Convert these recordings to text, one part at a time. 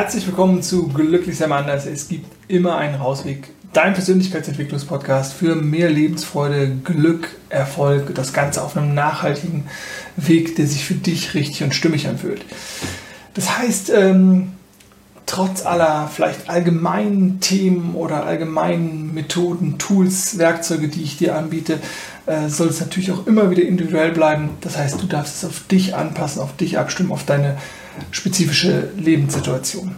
Herzlich willkommen zu Glücklich sein anders. Es gibt immer einen Rausweg. Dein Persönlichkeitsentwicklungspodcast für mehr Lebensfreude, Glück, Erfolg, das Ganze auf einem nachhaltigen Weg, der sich für dich richtig und stimmig anfühlt. Das heißt, ähm, trotz aller vielleicht allgemeinen Themen oder allgemeinen Methoden, Tools, Werkzeuge, die ich dir anbiete, äh, soll es natürlich auch immer wieder individuell bleiben. Das heißt, du darfst es auf dich anpassen, auf dich abstimmen, auf deine spezifische Lebenssituation.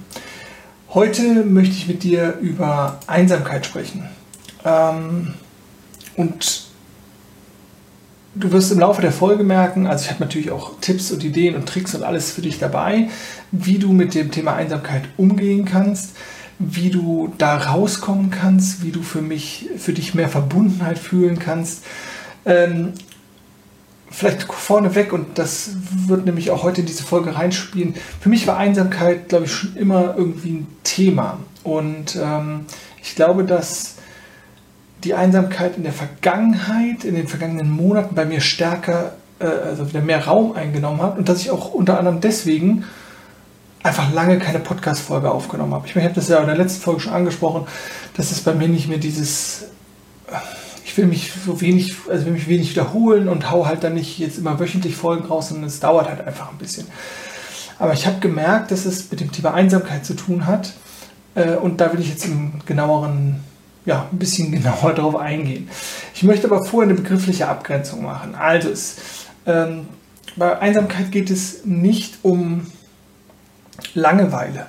Heute möchte ich mit dir über Einsamkeit sprechen. Ähm, und du wirst im Laufe der Folge merken, also ich habe natürlich auch Tipps und Ideen und Tricks und alles für dich dabei, wie du mit dem Thema Einsamkeit umgehen kannst, wie du da rauskommen kannst, wie du für mich, für dich mehr Verbundenheit fühlen kannst. Ähm, vielleicht vorneweg, und das wird nämlich auch heute in diese Folge reinspielen, für mich war Einsamkeit, glaube ich, schon immer irgendwie ein Thema. Und ähm, ich glaube, dass die Einsamkeit in der Vergangenheit, in den vergangenen Monaten bei mir stärker, äh, also wieder mehr Raum eingenommen hat und dass ich auch unter anderem deswegen einfach lange keine Podcast-Folge aufgenommen habe. Ich, meine, ich habe das ja in der letzten Folge schon angesprochen, dass es bei mir nicht mehr dieses ich will mich so wenig, also will mich wenig wiederholen und hau halt dann nicht jetzt immer wöchentlich Folgen raus, sondern es dauert halt einfach ein bisschen. Aber ich habe gemerkt, dass es mit dem Thema Einsamkeit zu tun hat. Äh, und da will ich jetzt im genaueren, ja, ein bisschen genauer darauf eingehen. Ich möchte aber vorher eine begriffliche Abgrenzung machen. Also es, ähm, bei Einsamkeit geht es nicht um Langeweile.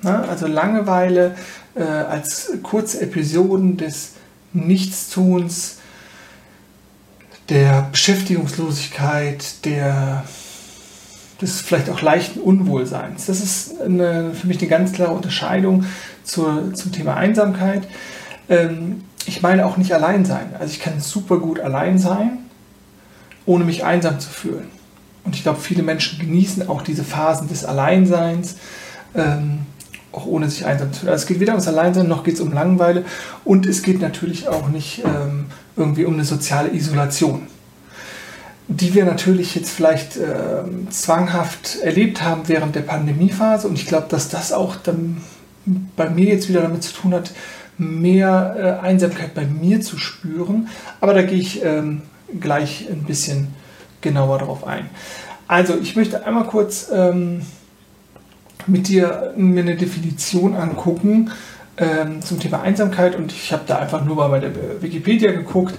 Na, also Langeweile äh, als kurze Episoden des Nichtstuns, der Beschäftigungslosigkeit, der, des vielleicht auch leichten Unwohlseins. Das ist eine, für mich eine ganz klare Unterscheidung zur, zum Thema Einsamkeit. Ähm, ich meine auch nicht allein sein. Also ich kann super gut allein sein, ohne mich einsam zu fühlen. Und ich glaube, viele Menschen genießen auch diese Phasen des Alleinseins. Ähm, auch ohne sich einsam zu fühlen. Also es geht weder ums Alleinsein noch geht es um Langeweile und es geht natürlich auch nicht ähm, irgendwie um eine soziale Isolation, die wir natürlich jetzt vielleicht ähm, zwanghaft erlebt haben während der Pandemiephase und ich glaube, dass das auch dann bei mir jetzt wieder damit zu tun hat, mehr äh, Einsamkeit bei mir zu spüren. Aber da gehe ich ähm, gleich ein bisschen genauer darauf ein. Also ich möchte einmal kurz ähm, mit dir mir eine Definition angucken ähm, zum Thema Einsamkeit und ich habe da einfach nur mal bei der Wikipedia geguckt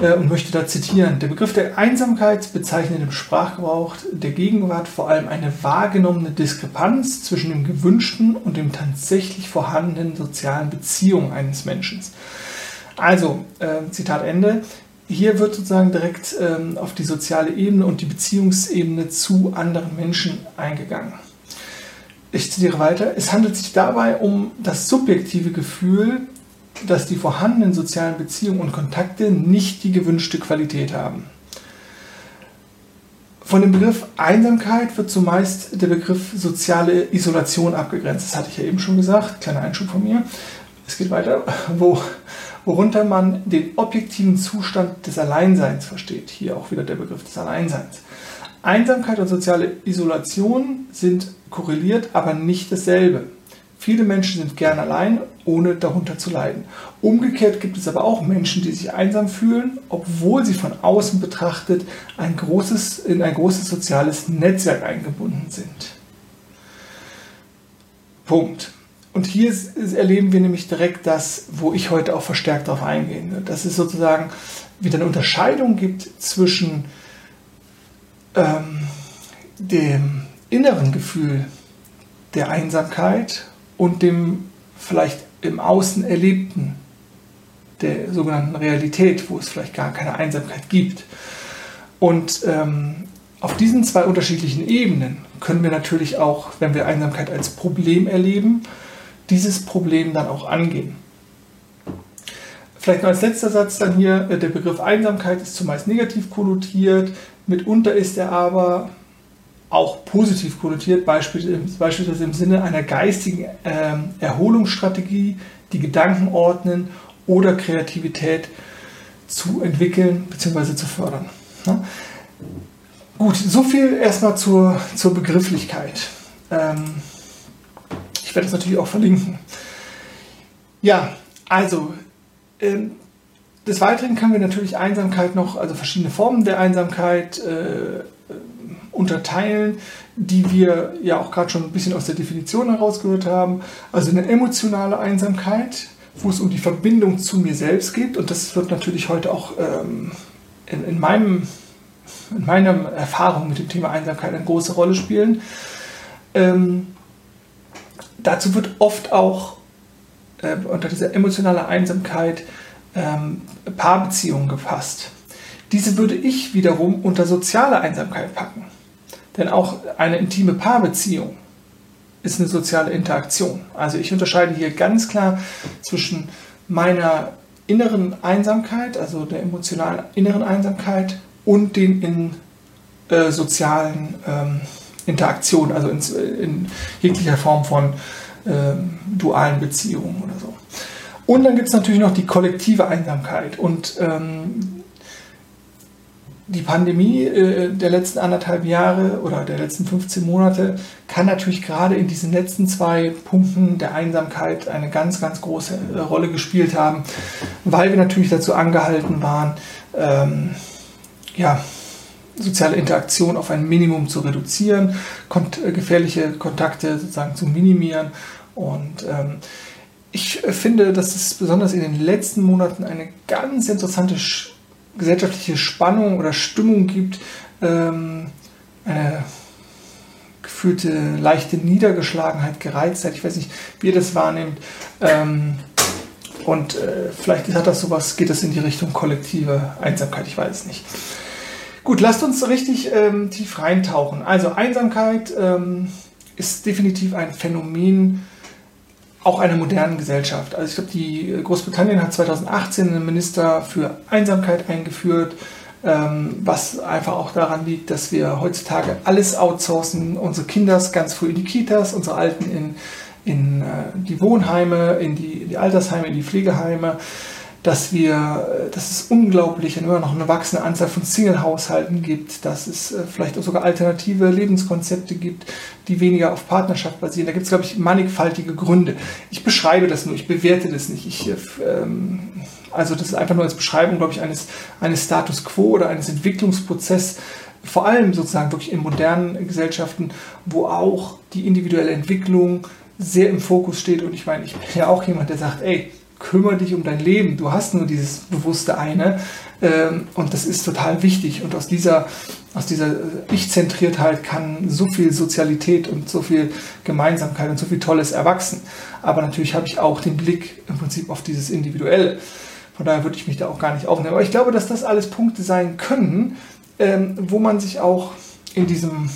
äh, und möchte da zitieren. Der Begriff der Einsamkeit bezeichnet im Sprachgebrauch der Gegenwart vor allem eine wahrgenommene Diskrepanz zwischen dem gewünschten und dem tatsächlich vorhandenen sozialen Beziehungen eines Menschen. Also, äh, Zitat Ende. Hier wird sozusagen direkt ähm, auf die soziale Ebene und die Beziehungsebene zu anderen Menschen eingegangen. Ich zitiere weiter. Es handelt sich dabei um das subjektive Gefühl, dass die vorhandenen sozialen Beziehungen und Kontakte nicht die gewünschte Qualität haben. Von dem Begriff Einsamkeit wird zumeist der Begriff soziale Isolation abgegrenzt. Das hatte ich ja eben schon gesagt. Kleiner Einschub von mir. Es geht weiter, wo, worunter man den objektiven Zustand des Alleinseins versteht. Hier auch wieder der Begriff des Alleinseins. Einsamkeit und soziale Isolation sind korreliert, aber nicht dasselbe. Viele Menschen sind gern allein, ohne darunter zu leiden. Umgekehrt gibt es aber auch Menschen, die sich einsam fühlen, obwohl sie von außen betrachtet ein großes, in ein großes soziales Netzwerk eingebunden sind. Punkt. Und hier erleben wir nämlich direkt das, wo ich heute auch verstärkt darauf eingehe. Dass es sozusagen wieder eine Unterscheidung gibt zwischen ähm, dem inneren Gefühl der Einsamkeit und dem vielleicht im Außen erlebten, der sogenannten Realität, wo es vielleicht gar keine Einsamkeit gibt. Und ähm, auf diesen zwei unterschiedlichen Ebenen können wir natürlich auch, wenn wir Einsamkeit als Problem erleben, dieses Problem dann auch angehen. Vielleicht noch als letzter Satz dann hier, äh, der Begriff Einsamkeit ist zumeist negativ konnotiert, mitunter ist er aber auch positiv konnotiert, beispielsweise im Sinne einer geistigen ähm, Erholungsstrategie, die Gedanken ordnen oder Kreativität zu entwickeln bzw. zu fördern. Gut, so viel erstmal zur, zur Begrifflichkeit. Ähm, ich werde das natürlich auch verlinken. Ja, also ähm, des Weiteren können wir natürlich Einsamkeit noch, also verschiedene Formen der Einsamkeit äh, unterteilen, die wir ja auch gerade schon ein bisschen aus der Definition herausgehört haben. Also eine emotionale Einsamkeit, wo es um die Verbindung zu mir selbst geht. Und das wird natürlich heute auch ähm, in, in, meinem, in meiner Erfahrung mit dem Thema Einsamkeit eine große Rolle spielen. Ähm, dazu wird oft auch äh, unter dieser emotionalen Einsamkeit ähm, Paarbeziehungen gefasst. Diese würde ich wiederum unter soziale Einsamkeit packen. Denn auch eine intime Paarbeziehung ist eine soziale Interaktion. Also ich unterscheide hier ganz klar zwischen meiner inneren Einsamkeit, also der emotionalen inneren Einsamkeit und den in äh, sozialen ähm, Interaktionen, also in, in, jeglicher Form von ähm, dualen Beziehungen oder so. Und dann gibt es natürlich noch die kollektive Einsamkeit. Und ähm, die Pandemie äh, der letzten anderthalb Jahre oder der letzten 15 Monate kann natürlich gerade in diesen letzten zwei Punkten der Einsamkeit eine ganz, ganz große äh, Rolle gespielt haben, weil wir natürlich dazu angehalten waren, ähm, ja, soziale Interaktion auf ein Minimum zu reduzieren, kont äh, gefährliche Kontakte sozusagen zu minimieren. Und ähm, ich finde, dass es besonders in den letzten Monaten eine ganz interessante gesellschaftliche Spannung oder Stimmung gibt, ähm, eine gefühlte leichte Niedergeschlagenheit, Gereiztheit, ich weiß nicht, wie ihr das wahrnehmt. Ähm, und äh, vielleicht hat das sowas, geht das in die Richtung kollektive Einsamkeit, ich weiß es nicht. Gut, lasst uns richtig ähm, tief reintauchen. Also Einsamkeit ähm, ist definitiv ein Phänomen, auch einer modernen Gesellschaft. Also ich glaube, die äh, Großbritannien hat 2018 einen Minister für Einsamkeit eingeführt, ähm, was einfach auch daran liegt, dass wir heutzutage alles outsourcen, unsere Kinder ganz früh in die Kitas, unsere Alten in, in äh, die Wohnheime, in die, in die Altersheime, in die Pflegeheime dass wir, dass es unglaublich immer noch eine wachsende Anzahl von Single-Haushalten gibt, dass es äh, vielleicht auch sogar alternative Lebenskonzepte gibt, die weniger auf Partnerschaft basieren. Da gibt es, glaube ich, mannigfaltige Gründe. Ich beschreibe das nur, ich bewerte das nicht. Ich, äh, ähm, also das ist einfach nur als Beschreibung, glaube ich, eines, eines Status quo oder eines Entwicklungsprozesses, vor allem sozusagen wirklich in modernen Gesellschaften, wo auch die individuelle Entwicklung sehr im Fokus steht. Und ich meine, ich bin ja auch jemand, der sagt, ey, kümmere dich um dein Leben. Du hast nur dieses bewusste eine ähm, und das ist total wichtig. Und aus dieser, aus dieser Ich-Zentriertheit kann so viel Sozialität und so viel Gemeinsamkeit und so viel Tolles erwachsen. Aber natürlich habe ich auch den Blick im Prinzip auf dieses Individuelle. Von daher würde ich mich da auch gar nicht aufnehmen. Aber ich glaube, dass das alles Punkte sein können, ähm, wo man sich auch in diesem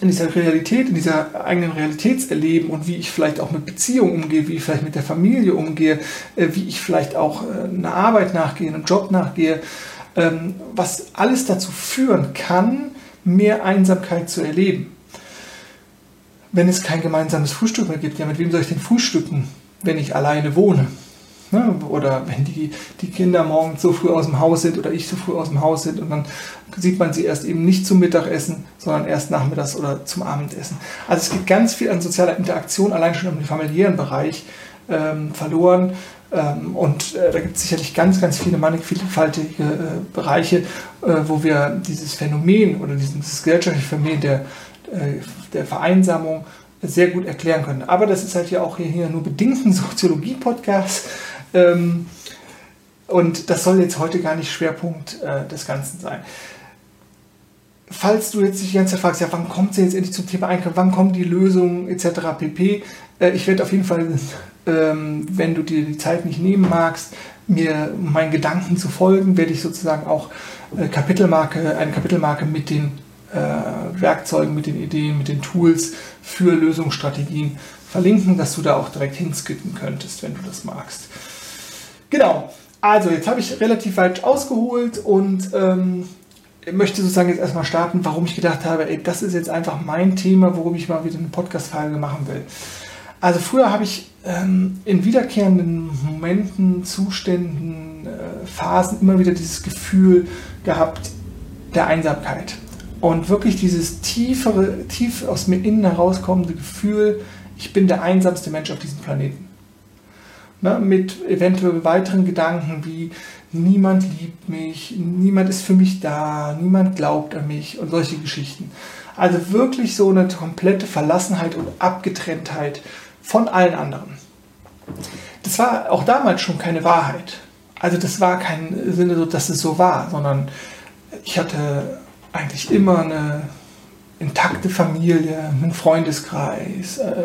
in dieser Realität, in dieser eigenen Realitätserleben und wie ich vielleicht auch mit Beziehungen umgehe, wie ich vielleicht mit der Familie umgehe, äh, wie ich vielleicht auch äh, einer Arbeit nachgehe, einem Job nachgehe, ähm, was alles dazu führen kann, mehr Einsamkeit zu erleben. Wenn es kein gemeinsames Frühstück mehr gibt, ja, mit wem soll ich denn frühstücken, wenn ich alleine wohne? Ne? Oder wenn die, die Kinder morgens so früh aus dem Haus sind oder ich so früh aus dem Haus sind und dann sieht man sie erst eben nicht zum Mittagessen, sondern erst nachmittags oder zum Abendessen. Also es geht ganz viel an sozialer Interaktion, allein schon im familiären Bereich ähm, verloren. Ähm, und äh, da gibt es sicherlich ganz, ganz viele mannigfaltige äh, Bereiche, äh, wo wir dieses Phänomen oder dieses gesellschaftliche Phänomen der, äh, der Vereinsamung sehr gut erklären können. Aber das ist halt ja auch hier, hier nur bedingt ein Soziologie-Podcast. Ähm, und das soll jetzt heute gar nicht Schwerpunkt äh, des Ganzen sein. Falls du jetzt dich die ganze Zeit fragst, ja, wann kommt sie jetzt endlich zum Thema Einkauf, wann kommen die Lösungen etc. pp. Äh, ich werde auf jeden Fall, ähm, wenn du dir die Zeit nicht nehmen magst, mir meinen Gedanken zu folgen, werde ich sozusagen auch äh, Kapitelmarke, eine Kapitelmarke mit den äh, Werkzeugen, mit den Ideen, mit den Tools für Lösungsstrategien verlinken, dass du da auch direkt hinskippen könntest, wenn du das magst. Genau, also jetzt habe ich relativ weit ausgeholt und ähm, möchte sozusagen jetzt erstmal starten, warum ich gedacht habe, ey, das ist jetzt einfach mein Thema, worum ich mal wieder eine Podcast-Folge machen will. Also früher habe ich ähm, in wiederkehrenden Momenten, Zuständen, äh, Phasen immer wieder dieses Gefühl gehabt der Einsamkeit. Und wirklich dieses tiefere, tief aus mir innen herauskommende Gefühl, ich bin der einsamste Mensch auf diesem Planeten. Ne, mit eventuell weiteren Gedanken wie niemand liebt mich, niemand ist für mich da, niemand glaubt an mich und solche Geschichten. Also wirklich so eine komplette Verlassenheit und Abgetrenntheit von allen anderen. Das war auch damals schon keine Wahrheit. Also das war kein Sinne, dass es so war, sondern ich hatte eigentlich immer eine intakte Familie, einen Freundeskreis, äh,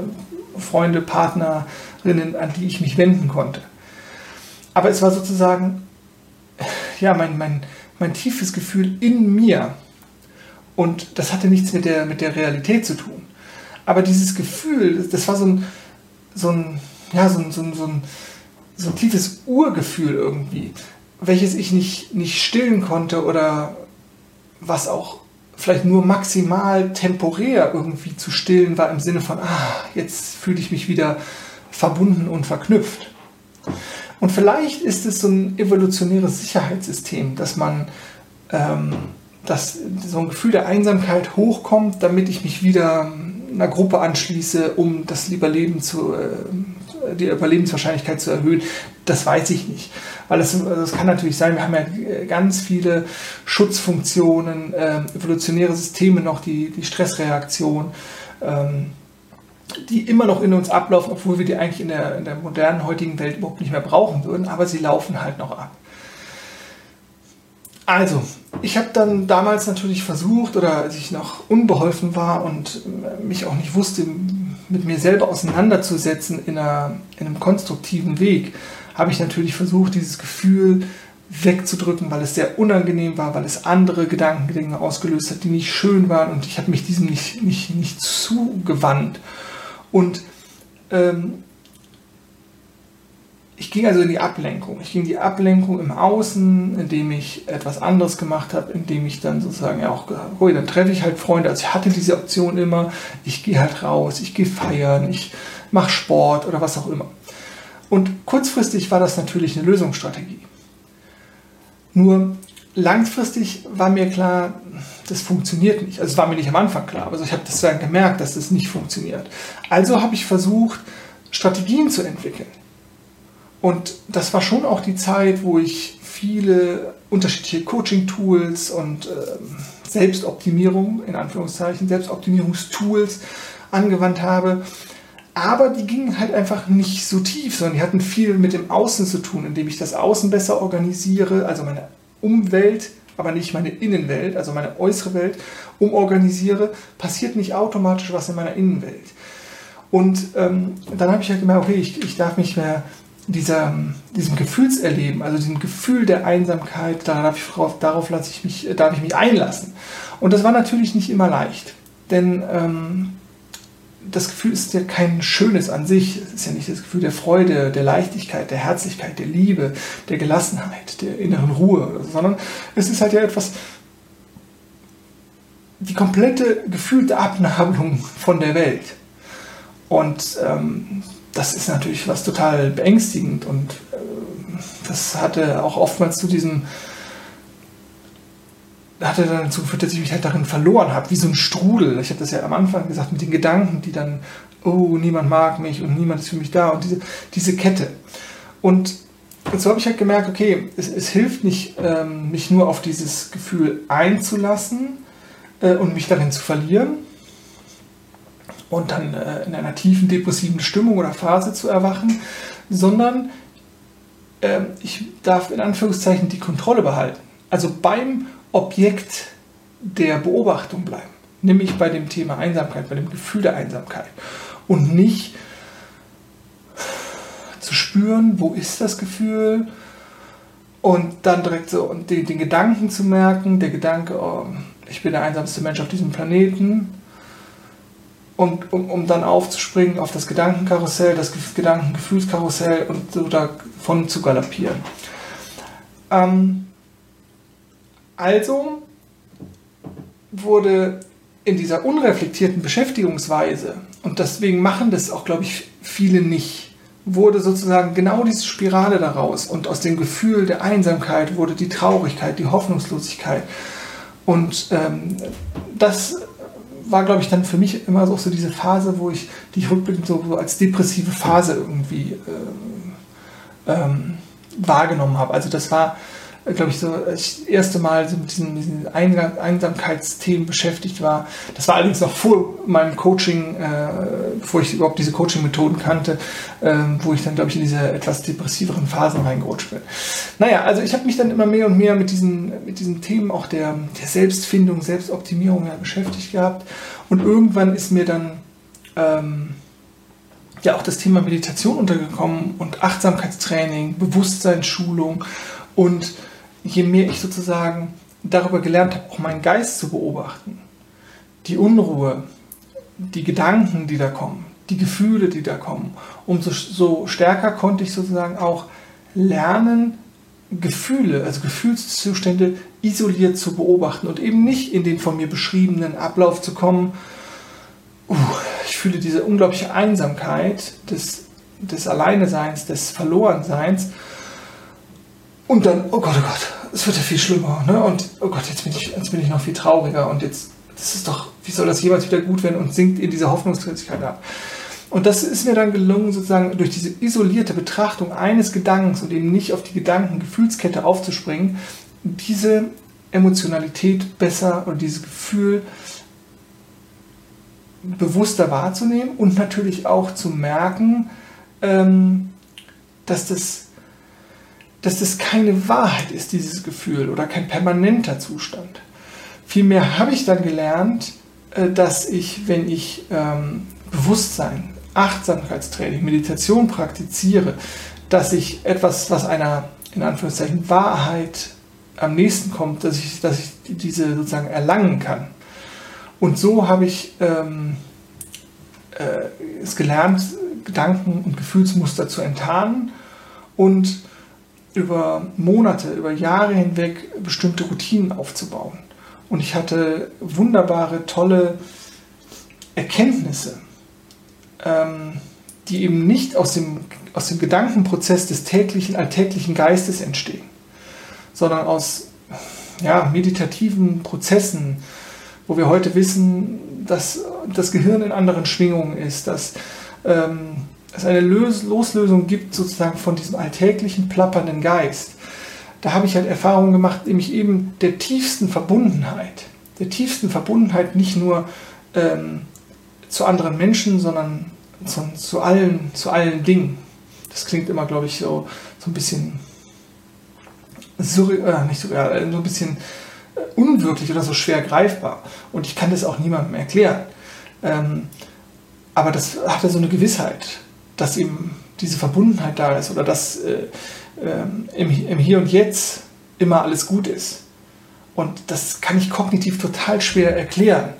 Freunde, Partnerinnen, an die ich mich wenden konnte. Aber es war sozusagen ja, mein, mein, mein tiefes Gefühl in mir. Und das hatte nichts mit der, mit der Realität zu tun. Aber dieses Gefühl, das war so ein, so ein, ja, so ein, so ein, so ein, so ein tiefes Urgefühl irgendwie, welches ich nicht, nicht stillen konnte oder was auch vielleicht nur maximal temporär irgendwie zu stillen war im Sinne von, ah, jetzt fühle ich mich wieder verbunden und verknüpft. Und vielleicht ist es so ein evolutionäres Sicherheitssystem, dass man, ähm, dass so ein Gefühl der Einsamkeit hochkommt, damit ich mich wieder einer Gruppe anschließe, um das Überleben zu, äh, die Überlebenswahrscheinlichkeit zu erhöhen. Das weiß ich nicht. Weil es, also kann natürlich sein, wir haben ja ganz viele Schutzfunktionen, äh, evolutionäre Systeme noch, die, die Stressreaktion. Ähm, die immer noch in uns ablaufen, obwohl wir die eigentlich in der, in der modernen heutigen Welt überhaupt nicht mehr brauchen würden, aber sie laufen halt noch ab. Also, ich habe dann damals natürlich versucht, oder als ich noch unbeholfen war und mich auch nicht wusste, mit mir selber auseinanderzusetzen in, einer, in einem konstruktiven Weg, habe ich natürlich versucht, dieses Gefühl wegzudrücken, weil es sehr unangenehm war, weil es andere Gedankengänge ausgelöst hat, die nicht schön waren und ich habe mich diesem nicht, nicht, nicht zugewandt. Und ähm, ich ging also in die Ablenkung. Ich ging in die Ablenkung im Außen, indem ich etwas anderes gemacht habe, indem ich dann sozusagen ja auch, oh, dann treffe ich halt Freunde. Also ich hatte diese Option immer, ich gehe halt raus, ich gehe feiern, ich mache Sport oder was auch immer. Und kurzfristig war das natürlich eine Lösungsstrategie. Nur langfristig war mir klar, das funktioniert nicht. Also es war mir nicht am Anfang klar, aber ich habe das dann gemerkt, dass das nicht funktioniert. Also habe ich versucht, Strategien zu entwickeln. Und das war schon auch die Zeit, wo ich viele unterschiedliche Coaching-Tools und äh, Selbstoptimierung, in Anführungszeichen, Selbstoptimierungstools angewandt habe. Aber die gingen halt einfach nicht so tief, sondern die hatten viel mit dem Außen zu tun, indem ich das Außen besser organisiere, also meine Umwelt aber nicht meine Innenwelt, also meine äußere Welt, umorganisiere, passiert nicht automatisch was in meiner Innenwelt. Und ähm, dann habe ich halt gemerkt, okay, ich, ich darf mich mehr dieser, diesem Gefühlserleben, also diesem Gefühl der Einsamkeit, darauf, darauf lasse ich mich, darf ich mich einlassen. Und das war natürlich nicht immer leicht, denn ähm, das Gefühl ist ja kein schönes an sich. Es ist ja nicht das Gefühl der Freude, der Leichtigkeit, der Herzlichkeit, der Liebe, der Gelassenheit, der inneren Ruhe, sondern es ist halt ja etwas, die komplette gefühlte Abnabelung von der Welt. Und ähm, das ist natürlich was total beängstigend und äh, das hatte auch oftmals zu diesem hat er dann dazu geführt, dass ich mich halt darin verloren habe, wie so ein Strudel. Ich habe das ja am Anfang gesagt, mit den Gedanken, die dann, oh, niemand mag mich und niemand ist für mich da und diese, diese Kette. Und, so habe ich halt gemerkt, okay, es, es hilft nicht, ähm, mich nur auf dieses Gefühl einzulassen äh, und mich darin zu verlieren und dann äh, in einer tiefen depressiven Stimmung oder Phase zu erwachen, sondern äh, ich darf in Anführungszeichen die Kontrolle behalten. Also beim Objekt der Beobachtung bleiben. Nämlich bei dem Thema Einsamkeit, bei dem Gefühl der Einsamkeit. Und nicht zu spüren, wo ist das Gefühl, und dann direkt so und den, den Gedanken zu merken, der Gedanke, oh, ich bin der einsamste Mensch auf diesem Planeten, und um, um dann aufzuspringen auf das Gedankenkarussell, das Gedankengefühlskarussell und so davon zu galoppieren. Ähm, also wurde in dieser unreflektierten Beschäftigungsweise, und deswegen machen das auch, glaube ich, viele nicht, wurde sozusagen genau diese Spirale daraus und aus dem Gefühl der Einsamkeit wurde die Traurigkeit, die Hoffnungslosigkeit. Und ähm, das war, glaube ich, dann für mich immer so, so diese Phase, wo ich die rückblickend so, so als depressive Phase irgendwie äh, ähm, wahrgenommen habe. Also das war glaube ich, so das erste Mal so mit diesen, diesen Einsamkeitsthemen beschäftigt war. Das war allerdings noch vor meinem Coaching, äh, bevor ich überhaupt diese Coaching-Methoden kannte, äh, wo ich dann, glaube ich, in diese etwas depressiveren Phasen reingerutscht bin. Naja, also ich habe mich dann immer mehr und mehr mit diesen, mit diesen Themen auch der, der Selbstfindung, Selbstoptimierung ja, beschäftigt gehabt. Und irgendwann ist mir dann ähm, ja auch das Thema Meditation untergekommen und Achtsamkeitstraining, Bewusstseinsschulung und je mehr ich sozusagen darüber gelernt habe, auch meinen Geist zu beobachten, die Unruhe, die Gedanken, die da kommen, die Gefühle, die da kommen, umso so stärker konnte ich sozusagen auch lernen, Gefühle, also Gefühlszustände isoliert zu beobachten und eben nicht in den von mir beschriebenen Ablauf zu kommen. Uh, ich fühle diese unglaubliche Einsamkeit des, des Alleineseins, des Verlorenseins und dann, oh Gott, oh Gott, es wird ja viel schlimmer. Ne? Und oh Gott, jetzt bin, ich, jetzt bin ich noch viel trauriger. Und jetzt, das ist doch, wie soll das jemals wieder gut werden? Und sinkt in diese Hoffnungslosigkeit ab. Und das ist mir dann gelungen, sozusagen durch diese isolierte Betrachtung eines Gedankens und eben nicht auf die Gedanken-Gefühlskette aufzuspringen, diese Emotionalität besser und dieses Gefühl bewusster wahrzunehmen und natürlich auch zu merken, ähm, dass das dass das keine Wahrheit ist, dieses Gefühl, oder kein permanenter Zustand. Vielmehr habe ich dann gelernt, äh, dass ich, wenn ich ähm, Bewusstsein, Achtsamkeitstraining, Meditation praktiziere, dass ich etwas, was einer in Anführungszeichen Wahrheit am nächsten kommt, dass ich, dass ich diese sozusagen erlangen kann. Und so habe ich ähm, äh, es gelernt, Gedanken und Gefühlsmuster zu enttarnen und über Monate, über Jahre hinweg bestimmte Routinen aufzubauen. Und ich hatte wunderbare, tolle Erkenntnisse, ähm, die eben nicht aus dem, aus dem Gedankenprozess des täglichen, alltäglichen Geistes entstehen, sondern aus ja, meditativen Prozessen, wo wir heute wissen, dass das Gehirn in anderen Schwingungen ist, dass ähm, es eine Loslösung gibt sozusagen von diesem alltäglichen plappernden Geist. Da habe ich halt Erfahrungen gemacht, nämlich eben der tiefsten Verbundenheit. Der tiefsten Verbundenheit nicht nur ähm, zu anderen Menschen, sondern zu, zu, allen, zu allen Dingen. Das klingt immer, glaube ich, so, so ein bisschen surreal, äh, nicht surreal, äh, so ein bisschen äh, unwirklich oder so schwer greifbar. Und ich kann das auch niemandem erklären. Ähm, aber das hatte so eine Gewissheit dass eben diese Verbundenheit da ist oder dass äh, äh, im, im Hier und Jetzt immer alles gut ist. Und das kann ich kognitiv total schwer erklären.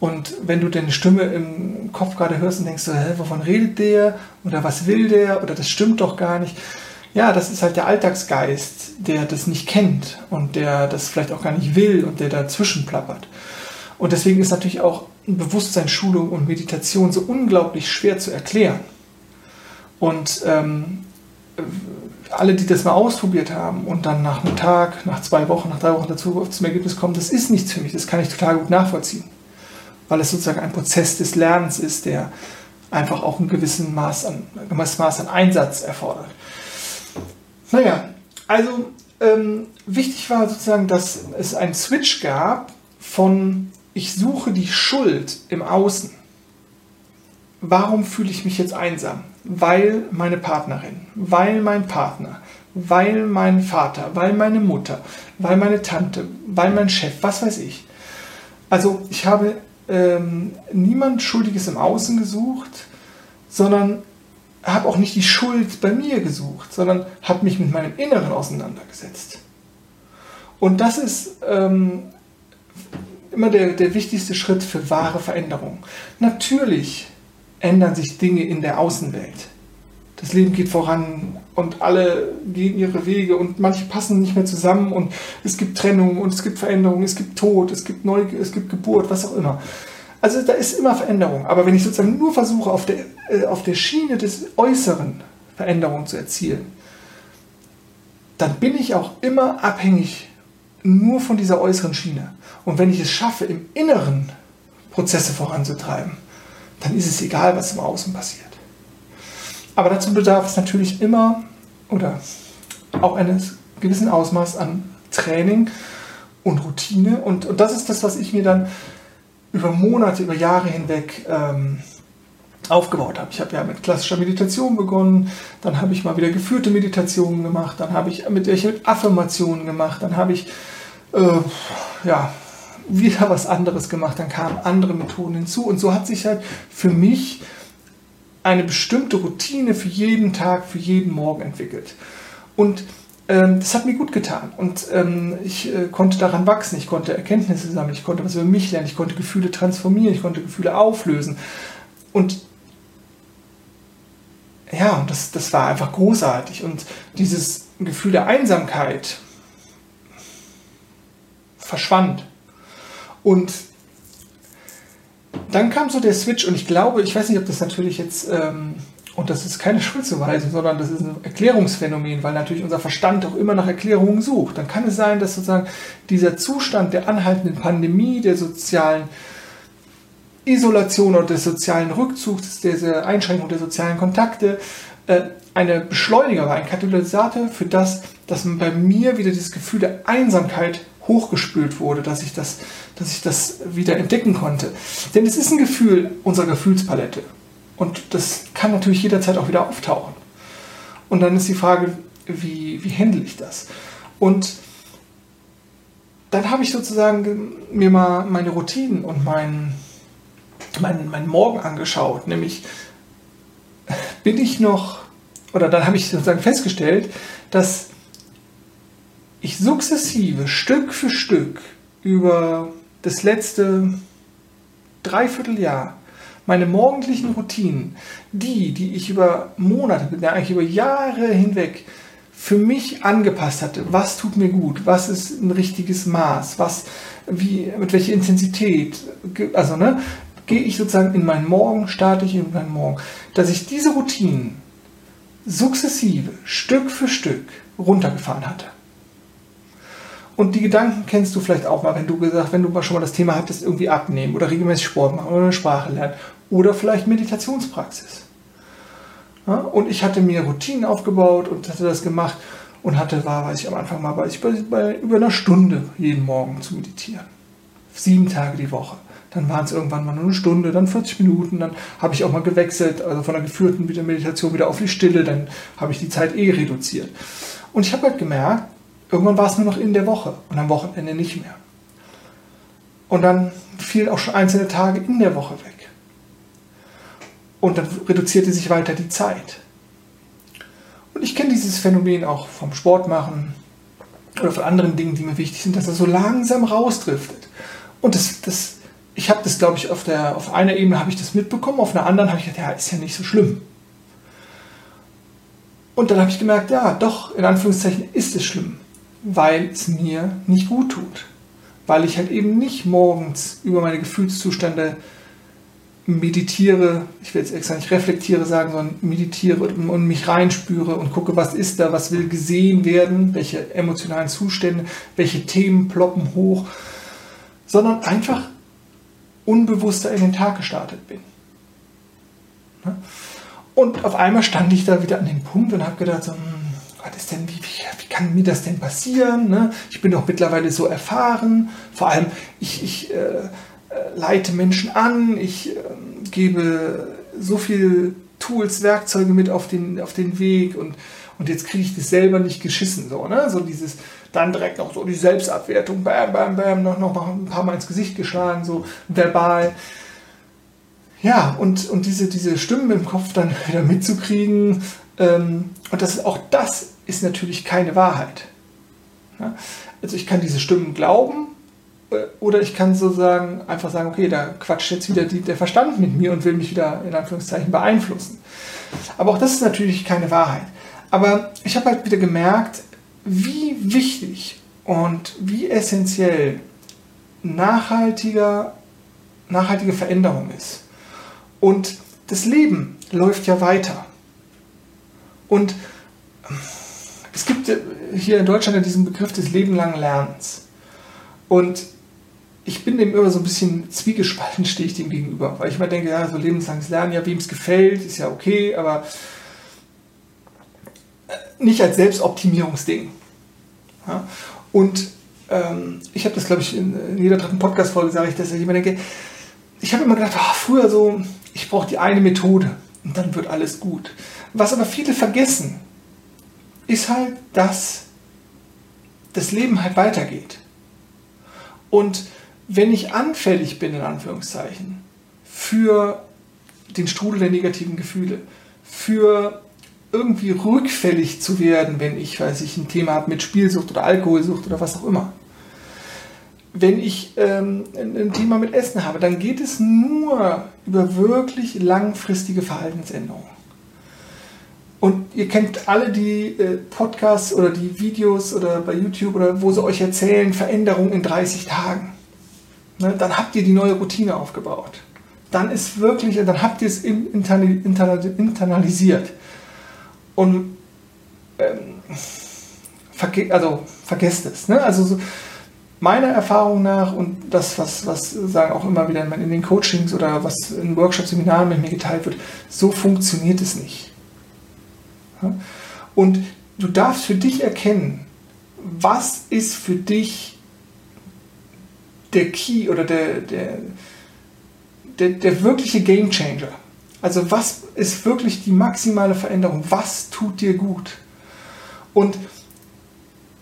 Und wenn du deine Stimme im Kopf gerade hörst und denkst, so, hä, wovon redet der? Oder was will der? Oder das stimmt doch gar nicht. Ja, das ist halt der Alltagsgeist, der das nicht kennt und der das vielleicht auch gar nicht will und der dazwischen plappert. Und deswegen ist natürlich auch Bewusstseinsschulung und Meditation so unglaublich schwer zu erklären. Und ähm, alle, die das mal ausprobiert haben und dann nach einem Tag, nach zwei Wochen, nach drei Wochen dazu zum Ergebnis kommen, das ist nichts für mich, das kann ich total gut nachvollziehen. Weil es sozusagen ein Prozess des Lernens ist, der einfach auch ein gewisses Maß an, ein Maß an Einsatz erfordert. Naja, also ähm, wichtig war sozusagen, dass es einen Switch gab von ich suche die Schuld im Außen. Warum fühle ich mich jetzt einsam? Weil meine Partnerin, weil mein Partner, weil mein Vater, weil meine Mutter, weil meine Tante, weil mein Chef, was weiß ich. Also ich habe ähm, niemand Schuldiges im Außen gesucht, sondern habe auch nicht die Schuld bei mir gesucht, sondern habe mich mit meinem Inneren auseinandergesetzt. Und das ist ähm, immer der, der wichtigste Schritt für wahre Veränderung. Natürlich ändern sich Dinge in der Außenwelt. Das Leben geht voran und alle gehen ihre Wege und manche passen nicht mehr zusammen und es gibt Trennung und es gibt Veränderung, es gibt Tod, es gibt Neu es gibt Geburt, was auch immer. Also da ist immer Veränderung. Aber wenn ich sozusagen nur versuche, auf der, äh, auf der Schiene des Äußeren Veränderungen zu erzielen, dann bin ich auch immer abhängig nur von dieser äußeren Schiene. Und wenn ich es schaffe, im Inneren Prozesse voranzutreiben, dann ist es egal, was im Außen passiert. Aber dazu bedarf es natürlich immer oder auch eines gewissen Ausmaß an Training und Routine. Und, und das ist das, was ich mir dann über Monate, über Jahre hinweg ähm, aufgebaut habe. Ich habe ja mit klassischer Meditation begonnen, dann habe ich mal wieder geführte Meditationen gemacht, dann habe ich mit, mit Affirmationen gemacht, dann habe ich äh, ja, wieder was anderes gemacht, dann kamen andere Methoden hinzu und so hat sich halt für mich eine bestimmte Routine für jeden Tag, für jeden Morgen entwickelt. Und ähm, das hat mir gut getan und ähm, ich äh, konnte daran wachsen, ich konnte Erkenntnisse sammeln, ich konnte was über mich lernen, ich konnte Gefühle transformieren, ich konnte Gefühle auflösen. Und ja, und das, das war einfach großartig. Und dieses Gefühl der Einsamkeit verschwand. Und dann kam so der Switch und ich glaube, ich weiß nicht, ob das natürlich jetzt, ähm, und das ist keine Schuldzuweisung, sondern das ist ein Erklärungsphänomen, weil natürlich unser Verstand auch immer nach Erklärungen sucht. Dann kann es sein, dass sozusagen dieser Zustand der anhaltenden Pandemie, der sozialen Isolation oder des sozialen Rückzugs, der Einschränkung der sozialen Kontakte, äh, eine Beschleuniger war, ein Katalysator für das, dass bei mir wieder dieses Gefühl der Einsamkeit hochgespült wurde, dass ich das, dass ich das wieder entdecken konnte. Denn es ist ein Gefühl unserer Gefühlspalette. Und das kann natürlich jederzeit auch wieder auftauchen. Und dann ist die Frage, wie, wie handle ich das? Und dann habe ich sozusagen mir mal meine Routinen und meinen mein, mein Morgen angeschaut. Nämlich bin ich noch, oder dann habe ich sozusagen festgestellt, dass ich sukzessive, Stück für Stück, über das letzte Dreivierteljahr meine morgendlichen Routinen, die, die ich über Monate, eigentlich über Jahre hinweg für mich angepasst hatte, was tut mir gut, was ist ein richtiges Maß, was, wie, mit welcher Intensität, also ne, gehe ich sozusagen in meinen Morgen, starte ich in meinen Morgen, dass ich diese Routinen sukzessive, Stück für Stück runtergefahren hatte. Und die Gedanken kennst du vielleicht auch mal, wenn du gesagt, wenn du mal schon mal das Thema hattest, irgendwie abnehmen oder regelmäßig Sport machen oder eine Sprache lernen oder vielleicht Meditationspraxis. Ja, und ich hatte mir Routinen aufgebaut und hatte das gemacht und hatte, war, weiß ich am Anfang mal, weiß ich, bei, bei über einer Stunde jeden Morgen zu meditieren. Sieben Tage die Woche. Dann waren es irgendwann mal nur eine Stunde, dann 40 Minuten, dann habe ich auch mal gewechselt, also von der geführten Meditation wieder auf die Stille, dann habe ich die Zeit eh reduziert. Und ich habe halt gemerkt, Irgendwann war es nur noch in der Woche und am Wochenende nicht mehr. Und dann fielen auch schon einzelne Tage in der Woche weg. Und dann reduzierte sich weiter die Zeit. Und ich kenne dieses Phänomen auch vom Sportmachen oder von anderen Dingen, die mir wichtig sind, dass er so langsam rausdriftet. Und das, das, ich habe das, glaube ich, auf, der, auf einer Ebene habe ich das mitbekommen, auf einer anderen habe ich gedacht, ja, ist ja nicht so schlimm. Und dann habe ich gemerkt, ja, doch, in Anführungszeichen ist es schlimm weil es mir nicht gut tut. Weil ich halt eben nicht morgens über meine Gefühlszustände meditiere, ich will jetzt extra nicht reflektiere sagen, sondern meditiere und mich reinspüre und gucke, was ist da, was will gesehen werden, welche emotionalen Zustände, welche Themen ploppen hoch, sondern einfach unbewusster in den Tag gestartet bin. Ne? Und auf einmal stand ich da wieder an dem Punkt und habe gedacht, so, hm, was ist denn, wie, wie, wie kann mir das denn passieren? Ne? Ich bin doch mittlerweile so erfahren. Vor allem, ich, ich äh, äh leite Menschen an, ich äh, gebe so viele Tools, Werkzeuge mit auf den, auf den Weg und, und jetzt kriege ich das selber nicht geschissen. So, ne? so dieses, dann direkt noch so die Selbstabwertung, bam, bam, bam, noch, noch ein paar Mal ins Gesicht geschlagen, so verbal. Ja, und, und diese, diese Stimmen im Kopf dann wieder mitzukriegen, ähm, und das, auch das ist natürlich keine Wahrheit. Also ich kann diese Stimmen glauben äh, oder ich kann so sagen, einfach sagen, okay, da quatscht jetzt wieder die, der Verstand mit mir und will mich wieder in Anführungszeichen beeinflussen. Aber auch das ist natürlich keine Wahrheit. Aber ich habe halt wieder gemerkt, wie wichtig und wie essentiell nachhaltiger, nachhaltige Veränderung ist. Und das Leben läuft ja weiter. Und es gibt hier in Deutschland ja diesen Begriff des lebenlangen Lernens. Und ich bin dem immer so ein bisschen zwiegespalten, stehe ich dem gegenüber. Weil ich immer denke, ja, so lebenslanges Lernen, ja, wem es gefällt, ist ja okay, aber äh, nicht als Selbstoptimierungsding. Ja? Und ähm, ich habe das, glaube ich, in, in jeder dritten Podcast-Folge sage ich, dass ich immer denke, ich habe immer gedacht, oh, früher so, ich brauche die eine Methode und dann wird alles gut. Was aber viele vergessen, ist halt, dass das Leben halt weitergeht. Und wenn ich anfällig bin, in Anführungszeichen, für den Strudel der negativen Gefühle, für irgendwie rückfällig zu werden, wenn ich, weiß ich, ein Thema habe mit Spielsucht oder Alkoholsucht oder was auch immer. Wenn ich ähm, ein Thema mit Essen habe, dann geht es nur über wirklich langfristige Verhaltensänderungen. Und ihr kennt alle die äh, Podcasts oder die Videos oder bei YouTube oder wo sie euch erzählen, Veränderung in 30 Tagen. Ne, dann habt ihr die neue Routine aufgebaut. Dann ist wirklich, dann habt ihr es internalisiert. Und ähm, verge also vergesst es. Ne? Also so, meiner Erfahrung nach und das, was, was sagen auch immer wieder in den Coachings oder was in Workshops, Seminaren mit mir geteilt wird, so funktioniert es nicht. Und du darfst für dich erkennen, was ist für dich der Key oder der, der, der, der wirkliche Game Changer. Also was ist wirklich die maximale Veränderung? Was tut dir gut? Und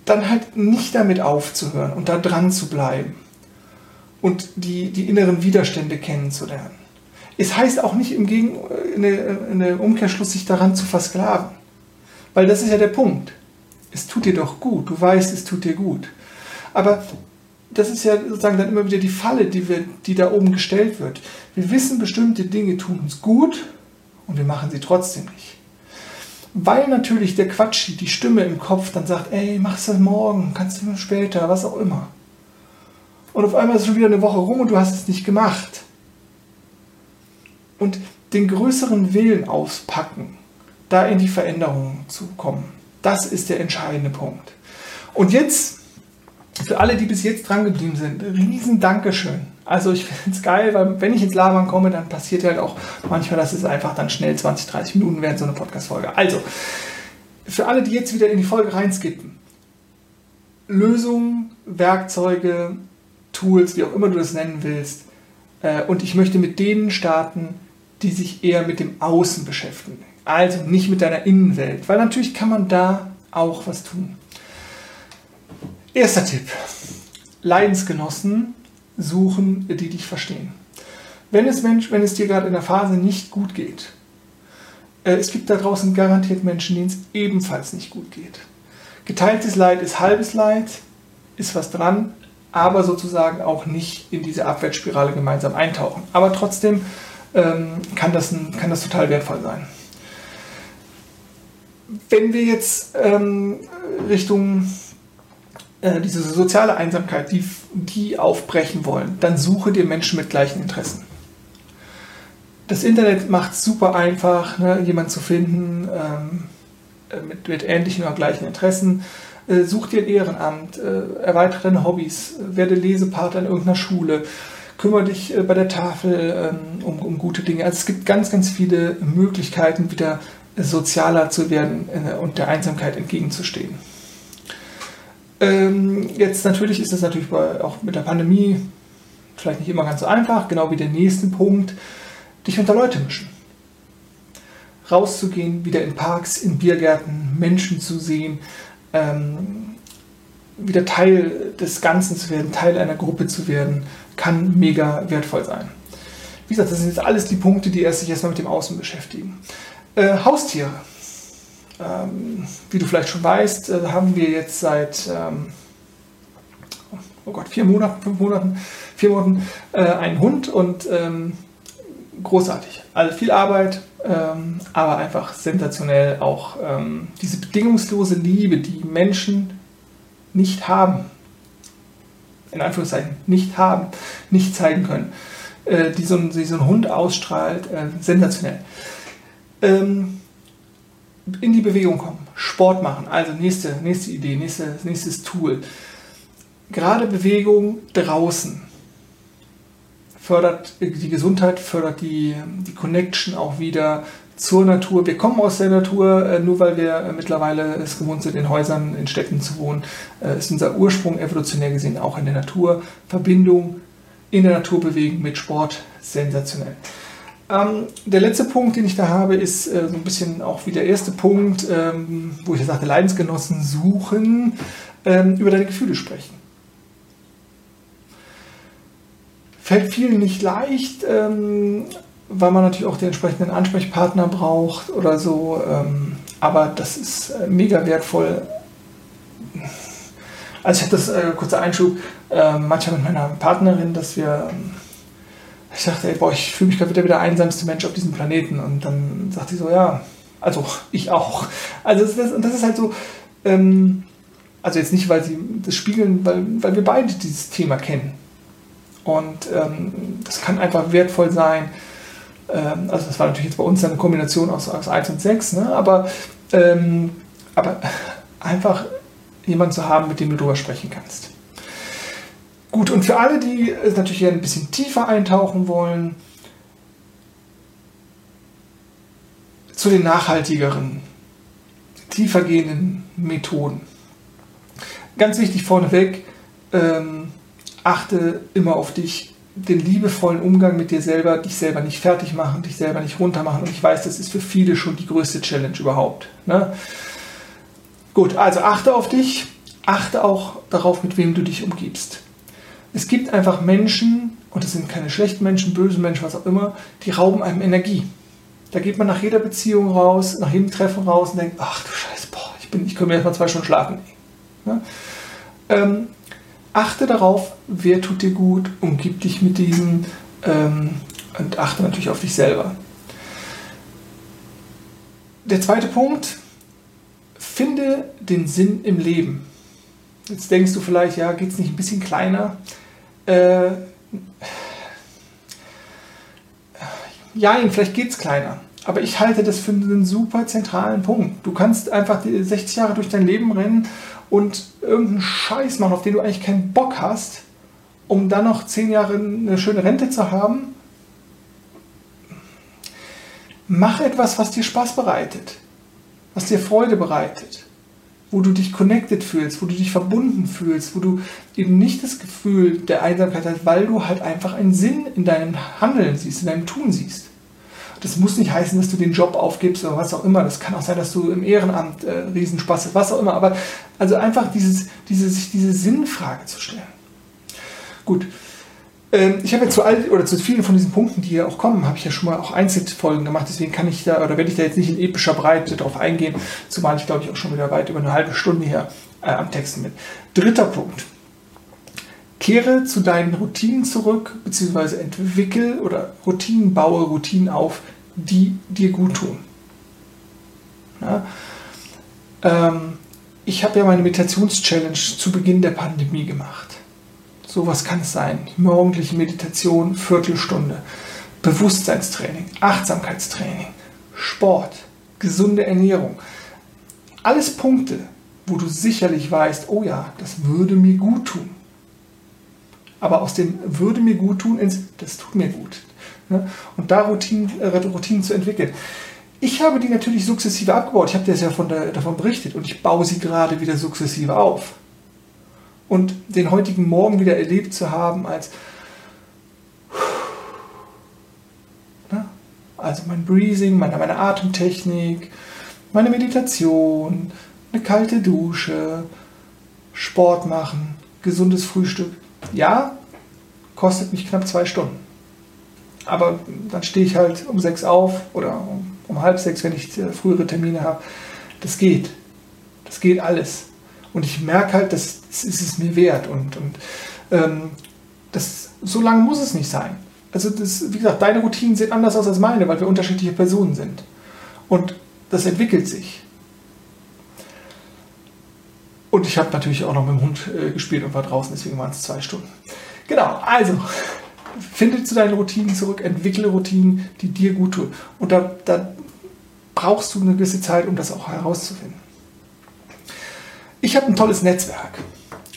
dann halt nicht damit aufzuhören und da dran zu bleiben und die, die inneren Widerstände kennenzulernen. Es heißt auch nicht im Gegen, in der, in der Umkehrschluss, sich daran zu versklaven. Weil das ist ja der Punkt. Es tut dir doch gut. Du weißt, es tut dir gut. Aber das ist ja sozusagen dann immer wieder die Falle, die, wir, die da oben gestellt wird. Wir wissen, bestimmte Dinge tun uns gut und wir machen sie trotzdem nicht. Weil natürlich der Quatsch, die Stimme im Kopf dann sagt, ey, mach's das morgen, kannst du später, was auch immer. Und auf einmal ist schon wieder eine Woche rum und du hast es nicht gemacht. Und den größeren Willen auspacken, da in die Veränderung zu kommen, das ist der entscheidende Punkt. Und jetzt für alle, die bis jetzt dran geblieben sind, riesen Dankeschön. Also ich finde es geil, weil wenn ich ins Labern komme, dann passiert halt auch manchmal, dass es einfach dann schnell 20, 30 Minuten werden, so eine Podcast-Folge. Also, für alle, die jetzt wieder in die Folge reinskippen, Lösungen, Werkzeuge, Tools, wie auch immer du das nennen willst. Äh, und ich möchte mit denen starten, die sich eher mit dem Außen beschäftigen. Also nicht mit deiner Innenwelt, weil natürlich kann man da auch was tun. Erster Tipp. Leidensgenossen suchen, die dich verstehen. Wenn es, Mensch, wenn es dir gerade in der Phase nicht gut geht, äh, es gibt da draußen garantiert Menschen, denen es ebenfalls nicht gut geht. Geteiltes Leid ist halbes Leid, ist was dran, aber sozusagen auch nicht in diese Abwärtsspirale gemeinsam eintauchen. Aber trotzdem ähm, kann, das kann das total wertvoll sein. Wenn wir jetzt ähm, Richtung äh, diese soziale Einsamkeit, die, die aufbrechen wollen, dann suche dir Menschen mit gleichen Interessen. Das Internet macht es super einfach, ne, jemanden zu finden ähm, äh, mit, mit, ähnlichen oder gleichen Interessen. Äh, such dir ein Ehrenamt, äh, erweitere deine Hobbys, werde Lesepartner in irgendeiner Schule, kümmere dich äh, bei der Tafel ähm, um, um, gute Dinge. Also es gibt ganz, ganz viele Möglichkeiten, wieder sozialer zu werden äh, und der Einsamkeit entgegenzustehen. Ähm, jetzt natürlich ist es natürlich auch mit der Pandemie vielleicht nicht immer ganz so einfach, genau wie der nächste Punkt, dich unter Leute mischen. Rauszugehen, wieder in Parks, in Biergärten, Menschen zu sehen, ähm, wieder Teil des Ganzen zu werden, Teil einer Gruppe zu werden, kann mega wertvoll sein. Wie gesagt, das sind jetzt alles die Punkte, die erst sich erstmal mit dem Außen beschäftigen. Äh, Haustiere ähm, wie du vielleicht schon weißt, äh, haben wir jetzt seit, ähm, oh Gott, vier Monaten, fünf Monaten, vier Monaten äh, einen Hund und ähm, großartig. Also viel Arbeit, ähm, aber einfach sensationell auch ähm, diese bedingungslose Liebe, die Menschen nicht haben, in Anführungszeichen nicht haben, nicht zeigen können, äh, die, so ein, die so ein Hund ausstrahlt, äh, sensationell. Ähm, in die Bewegung kommen, Sport machen, also nächste, nächste Idee, nächste, nächstes Tool. Gerade Bewegung draußen fördert die Gesundheit, fördert die, die Connection auch wieder zur Natur. Wir kommen aus der Natur, äh, nur weil wir äh, mittlerweile es gewohnt sind, in Häusern, in Städten zu wohnen, äh, ist unser Ursprung evolutionär gesehen auch in der Natur. Verbindung in der Natur bewegen mit Sport, sensationell. Ähm, der letzte Punkt, den ich da habe, ist äh, so ein bisschen auch wie der erste Punkt, ähm, wo ich sagte, Leidensgenossen suchen, ähm, über deine Gefühle sprechen. Fällt vielen nicht leicht, ähm, weil man natürlich auch den entsprechenden Ansprechpartner braucht oder so. Ähm, aber das ist äh, mega wertvoll. Also ich hatte das äh, kurzer Einschub, äh, manchmal mit meiner Partnerin, dass wir, ähm, ich dachte, ey, boah, ich fühle mich gerade wieder wie der einsamste Mensch auf diesem Planeten. Und dann sagt sie so, ja, also ich auch. Also das, das ist halt so, ähm, also jetzt nicht, weil sie das spiegeln, weil, weil wir beide dieses Thema kennen. Und ähm, das kann einfach wertvoll sein, ähm, also das war natürlich jetzt bei uns eine Kombination aus, aus 1 und 6, ne? aber, ähm, aber einfach jemanden zu haben, mit dem du drüber sprechen kannst. Gut, und für alle, die natürlich hier ein bisschen tiefer eintauchen wollen, zu den nachhaltigeren, tiefer gehenden Methoden. Ganz wichtig vorneweg, ähm, achte immer auf dich, den liebevollen Umgang mit dir selber, dich selber nicht fertig machen, dich selber nicht runter machen. Und ich weiß, das ist für viele schon die größte Challenge überhaupt. Ne? Gut, also achte auf dich, achte auch darauf, mit wem du dich umgibst. Es gibt einfach Menschen, und das sind keine schlechten Menschen, böse Menschen, was auch immer, die rauben einem Energie. Da geht man nach jeder Beziehung raus, nach jedem Treffen raus und denkt, ach du Scheiße, boah, ich, bin, ich könnte mir erst mal zwei Stunden schlafen. Ne? Ähm, achte darauf, wer tut dir gut, umgib dich mit diesen ähm, und achte natürlich auf dich selber. Der zweite Punkt, finde den Sinn im Leben. Jetzt denkst du vielleicht, ja, geht es nicht ein bisschen kleiner? Äh, ja, vielleicht geht es kleiner. Aber ich halte das für einen super zentralen Punkt. Du kannst einfach 60 Jahre durch dein Leben rennen und irgendeinen Scheiß machen, auf den du eigentlich keinen Bock hast, um dann noch 10 Jahre eine schöne Rente zu haben. Mach etwas, was dir Spaß bereitet, was dir Freude bereitet, wo du dich connected fühlst, wo du dich verbunden fühlst, wo du eben nicht das Gefühl der Einsamkeit hast, weil du halt einfach einen Sinn in deinem Handeln siehst, in deinem Tun siehst. Das muss nicht heißen, dass du den Job aufgibst oder was auch immer. Das kann auch sein, dass du im Ehrenamt äh, Riesenspaß hast, was auch immer. Aber also einfach dieses, diese, sich diese Sinnfrage zu stellen. Gut. Ähm, ich habe jetzt zu all oder zu vielen von diesen Punkten, die hier auch kommen, habe ich ja schon mal auch Einzelfolgen gemacht. Deswegen kann ich da oder werde ich da jetzt nicht in epischer Breite darauf eingehen, zumal ich glaube ich auch schon wieder weit über eine halbe Stunde hier äh, am Texten bin. Dritter Punkt. Kehre zu deinen Routinen zurück, beziehungsweise entwickel oder Routinen baue Routinen auf, die dir gut tun. Ja? Ähm, ich habe ja meine Meditations-Challenge zu Beginn der Pandemie gemacht. So was kann es sein. Morgendliche Meditation, Viertelstunde, Bewusstseinstraining, Achtsamkeitstraining, Sport, gesunde Ernährung. Alles Punkte, wo du sicherlich weißt, oh ja, das würde mir gut tun aber aus dem würde mir gut tun ins das tut mir gut. Ne? Und da Routinen, äh, Routinen zu entwickeln. Ich habe die natürlich sukzessive abgebaut. Ich habe dir ja von der, davon berichtet und ich baue sie gerade wieder sukzessive auf. Und den heutigen Morgen wieder erlebt zu haben als ne? also mein Breathing, meine, meine Atemtechnik, meine Meditation, eine kalte Dusche, Sport machen, gesundes Frühstück ja, kostet mich knapp zwei Stunden. Aber dann stehe ich halt um sechs auf oder um, um halb sechs, wenn ich äh, frühere Termine habe. Das geht. Das geht alles. Und ich merke halt, das, ist es mir wert. Und, und ähm, das, so lange muss es nicht sein. Also, das, wie gesagt, deine Routinen sehen anders aus als meine, weil wir unterschiedliche Personen sind. Und das entwickelt sich. Und ich habe natürlich auch noch mit dem Hund äh, gespielt und war draußen, deswegen waren es zwei Stunden. Genau, also finde zu deinen Routinen zurück, entwickle Routinen, die dir gut tun. Und da, da brauchst du eine gewisse Zeit, um das auch herauszufinden. Ich habe ein tolles Netzwerk.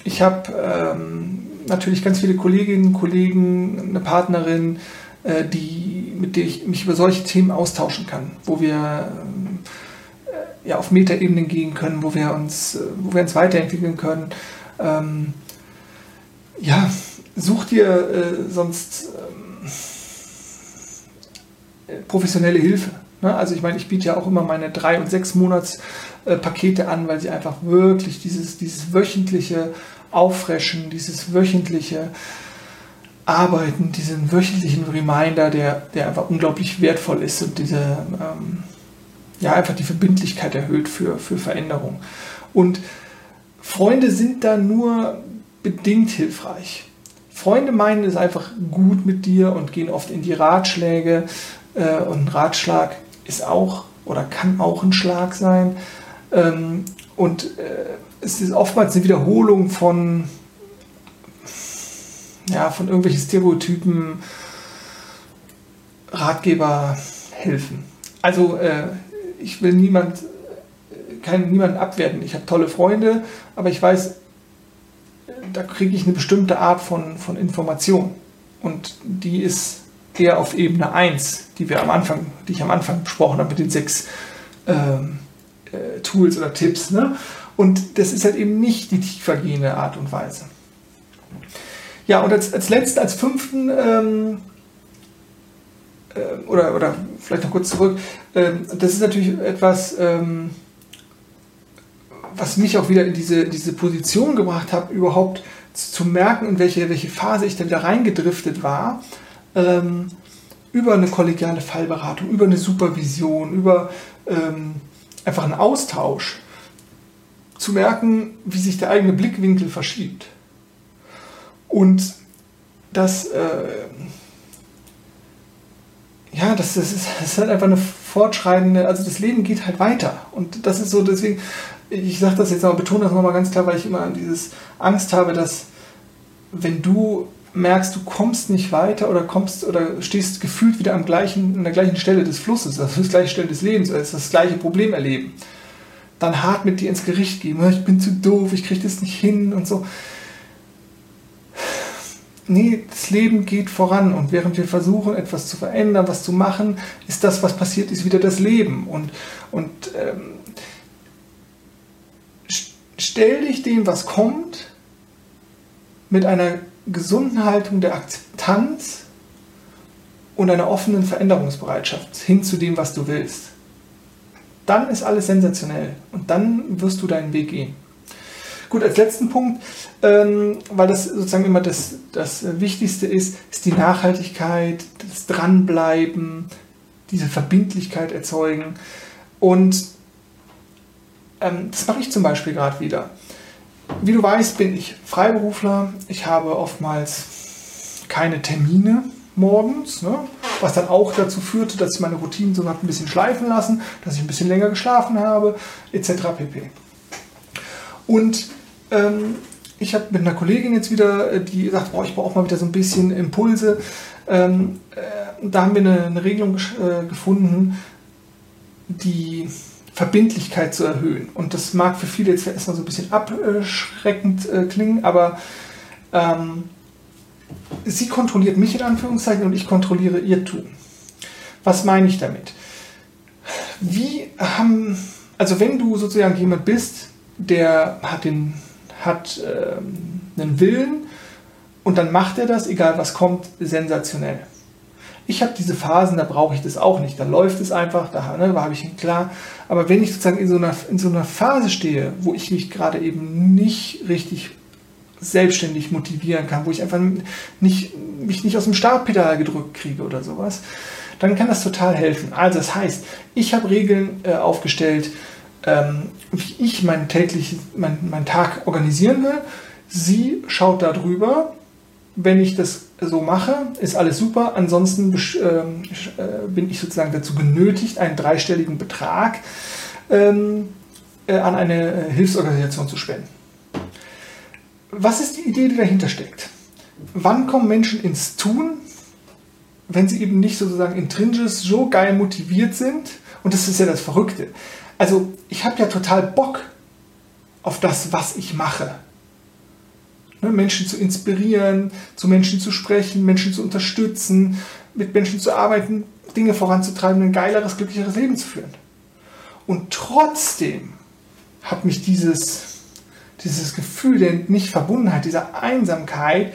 Ich habe ähm, natürlich ganz viele Kolleginnen, Kollegen, eine Partnerin, äh, die, mit der ich mich über solche Themen austauschen kann, wo wir äh, ja, auf Metaebenen gehen können, wo wir uns, äh, wo wir uns weiterentwickeln können. Ähm, ja, such dir äh, sonst ähm, professionelle Hilfe. Ne? Also ich meine, ich biete ja auch immer meine drei und sechs Monats äh, Pakete an, weil sie einfach wirklich dieses, dieses wöchentliche Auffreschen, dieses wöchentliche Arbeiten, diesen wöchentlichen Reminder, der, der einfach unglaublich wertvoll ist und diese, ähm, ja, einfach die Verbindlichkeit erhöht für, für Veränderung. Und Freunde sind da nur bedingt hilfreich. Freunde meinen es einfach gut mit dir und gehen oft in die Ratschläge. Äh, und ein Ratschlag ist auch oder kann auch ein Schlag sein. Ähm, und äh, es ist oftmals eine Wiederholung von, ja, von irgendwelchen Stereotypen, Ratgeber helfen. Also äh, ich will niemand, keinen, niemanden abwerten. Ich habe tolle Freunde, aber ich weiß, da kriege ich eine bestimmte Art von, von Information. Und die ist eher auf Ebene 1, die wir am Anfang, die ich am Anfang besprochen habe mit den sechs ähm, äh, Tools oder Tipps. Ne? Und das ist halt eben nicht die tiefergehende Art und Weise. Ja, und als, als letzten, als fünften, ähm, äh, oder, oder vielleicht noch kurz zurück, ähm, das ist natürlich etwas, ähm, was mich auch wieder in diese, diese Position gebracht hat, überhaupt zu merken, in welche, welche Phase ich da wieder reingedriftet war, ähm, über eine kollegiale Fallberatung, über eine Supervision, über ähm, einfach einen Austausch, zu merken, wie sich der eigene Blickwinkel verschiebt. Und das, äh, ja, das, das, ist, das ist halt einfach eine fortschreitende, also das Leben geht halt weiter. Und das ist so, deswegen, ich sage das jetzt aber, betone das nochmal ganz klar, weil ich immer dieses Angst habe, dass wenn du merkst, du kommst nicht weiter oder kommst oder stehst gefühlt wieder am gleichen, an der gleichen Stelle des Flusses, also das gleiche Stelle des Lebens, also das gleiche Problem erleben, dann hart mit dir ins Gericht gehen, ich bin zu doof, ich kriege das nicht hin und so. Nee, das Leben geht voran und während wir versuchen, etwas zu verändern, was zu machen, ist das, was passiert, ist wieder das Leben. Und, und ähm, stell dich dem, was kommt, mit einer gesunden Haltung der Akzeptanz und einer offenen Veränderungsbereitschaft hin zu dem, was du willst. Dann ist alles sensationell und dann wirst du deinen Weg gehen. Gut, als letzten Punkt, ähm, weil das sozusagen immer das, das Wichtigste ist, ist die Nachhaltigkeit, das Dranbleiben, diese Verbindlichkeit erzeugen. Und ähm, das mache ich zum Beispiel gerade wieder. Wie du weißt, bin ich Freiberufler. Ich habe oftmals keine Termine morgens, ne? was dann auch dazu führte, dass ich meine Routinen so ein bisschen schleifen lassen, dass ich ein bisschen länger geschlafen habe, etc. pp. Und ähm, ich habe mit einer Kollegin jetzt wieder, äh, die sagt, boah, ich brauche mal wieder so ein bisschen Impulse. Ähm, äh, da haben wir eine, eine Regelung äh, gefunden, die Verbindlichkeit zu erhöhen. Und das mag für viele jetzt erstmal so ein bisschen abschreckend äh, klingen, aber ähm, sie kontrolliert mich in Anführungszeichen und ich kontrolliere ihr Tun. Was meine ich damit? Wie haben, also wenn du sozusagen jemand bist, der hat, den, hat ähm, einen Willen und dann macht er das, egal was kommt, sensationell. Ich habe diese Phasen, da brauche ich das auch nicht. Da läuft es einfach, da, ne, da habe ich ihn klar. Aber wenn ich sozusagen in so, einer, in so einer Phase stehe, wo ich mich gerade eben nicht richtig selbstständig motivieren kann, wo ich einfach nicht, mich nicht aus dem Startpedal gedrückt kriege oder sowas, dann kann das total helfen. Also das heißt, ich habe Regeln äh, aufgestellt, ähm, wie ich meinen täglichen, mein, meinen Tag organisieren will. Sie schaut da drüber. Wenn ich das so mache, ist alles super. Ansonsten ähm, äh, bin ich sozusagen dazu genötigt, einen dreistelligen Betrag ähm, äh, an eine äh, Hilfsorganisation zu spenden. Was ist die Idee, die dahinter steckt? Wann kommen Menschen ins Tun, wenn sie eben nicht sozusagen intrinsisch so geil motiviert sind? Und das ist ja das Verrückte. Also ich habe ja total Bock auf das, was ich mache. Ne, Menschen zu inspirieren, zu Menschen zu sprechen, Menschen zu unterstützen, mit Menschen zu arbeiten, Dinge voranzutreiben, ein geileres, glücklicheres Leben zu führen. Und trotzdem hat mich dieses, dieses Gefühl der Nicht-Verbundenheit, dieser Einsamkeit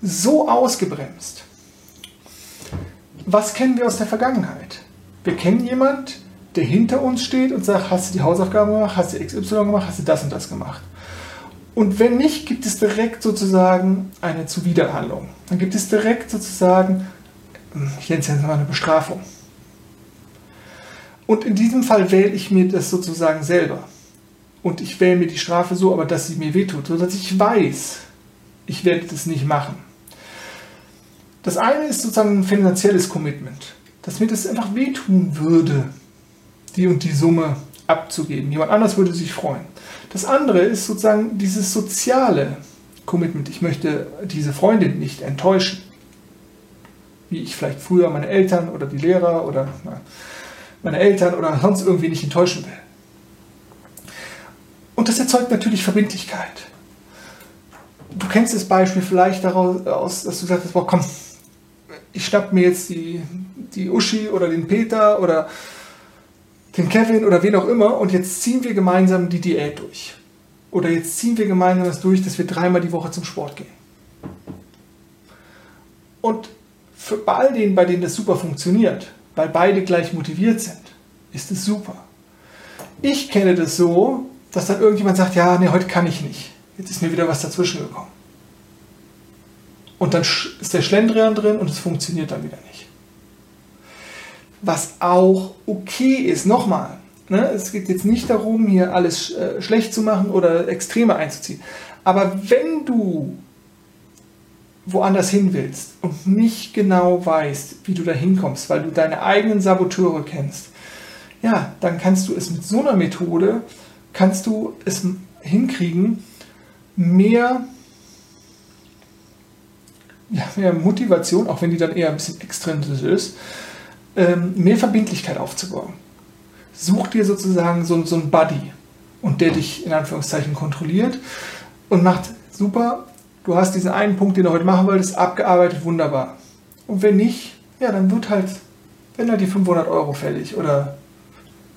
so ausgebremst. Was kennen wir aus der Vergangenheit? Wir kennen jemanden, der hinter uns steht und sagt, hast du die Hausaufgaben gemacht, hast du XY gemacht, hast du das und das gemacht. Und wenn nicht, gibt es direkt sozusagen eine Zuwiderhandlung. Dann gibt es direkt sozusagen, ich nenne es jetzt mal eine Bestrafung. Und in diesem Fall wähle ich mir das sozusagen selber. Und ich wähle mir die Strafe so, aber dass sie mir wehtut, sodass ich weiß, ich werde das nicht machen. Das eine ist sozusagen ein finanzielles Commitment, dass mir das einfach wehtun würde, die und die Summe abzugeben. Jemand anders würde sich freuen. Das andere ist sozusagen dieses soziale Commitment. Ich möchte diese Freundin nicht enttäuschen. Wie ich vielleicht früher meine Eltern oder die Lehrer oder meine Eltern oder sonst irgendwie nicht enttäuschen will. Und das erzeugt natürlich Verbindlichkeit. Du kennst das Beispiel vielleicht daraus, dass du sagst, boah, komm, ich schnapp mir jetzt die, die Uschi oder den Peter oder den Kevin oder wen auch immer und jetzt ziehen wir gemeinsam die Diät durch. Oder jetzt ziehen wir gemeinsam das durch, dass wir dreimal die Woche zum Sport gehen. Und für bei all denen, bei denen das super funktioniert, weil beide gleich motiviert sind, ist es super. Ich kenne das so, dass dann irgendjemand sagt, ja, nee, heute kann ich nicht. Jetzt ist mir wieder was dazwischen gekommen. Und dann ist der Schlendrian drin und es funktioniert dann wieder nicht was auch okay ist. Nochmal, ne, es geht jetzt nicht darum, hier alles äh, schlecht zu machen oder Extreme einzuziehen. Aber wenn du woanders hin willst und nicht genau weißt, wie du da hinkommst, weil du deine eigenen Saboteure kennst, ja, dann kannst du es mit so einer Methode, kannst du es hinkriegen, mehr, ja, mehr Motivation, auch wenn die dann eher ein bisschen extrinsisch ist, ähm, mehr Verbindlichkeit aufzubauen. Such dir sozusagen so, so einen Buddy und der dich in Anführungszeichen kontrolliert und macht super, du hast diesen einen Punkt, den du heute machen wolltest, abgearbeitet, wunderbar. Und wenn nicht, ja, dann wird halt, wenn halt die 500 Euro fällig oder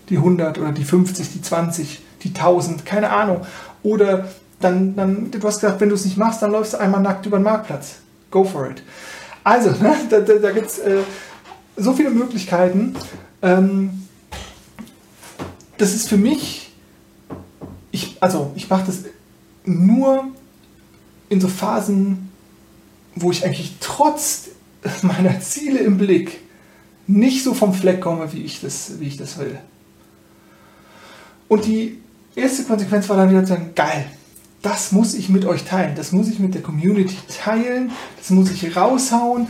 die 100 oder die 50, die 20, die 1000, keine Ahnung. Oder dann, dann du hast gesagt, wenn du es nicht machst, dann läufst du einmal nackt über den Marktplatz. Go for it. Also, ne, da, da, da gibt es äh, so viele Möglichkeiten. Ähm, das ist für mich, ich, also ich mache das nur in so Phasen, wo ich eigentlich trotz meiner Ziele im Blick nicht so vom Fleck komme, wie ich das, wie ich das will. Und die erste Konsequenz war dann wieder zu sagen, geil, das muss ich mit euch teilen, das muss ich mit der Community teilen, das muss ich raushauen,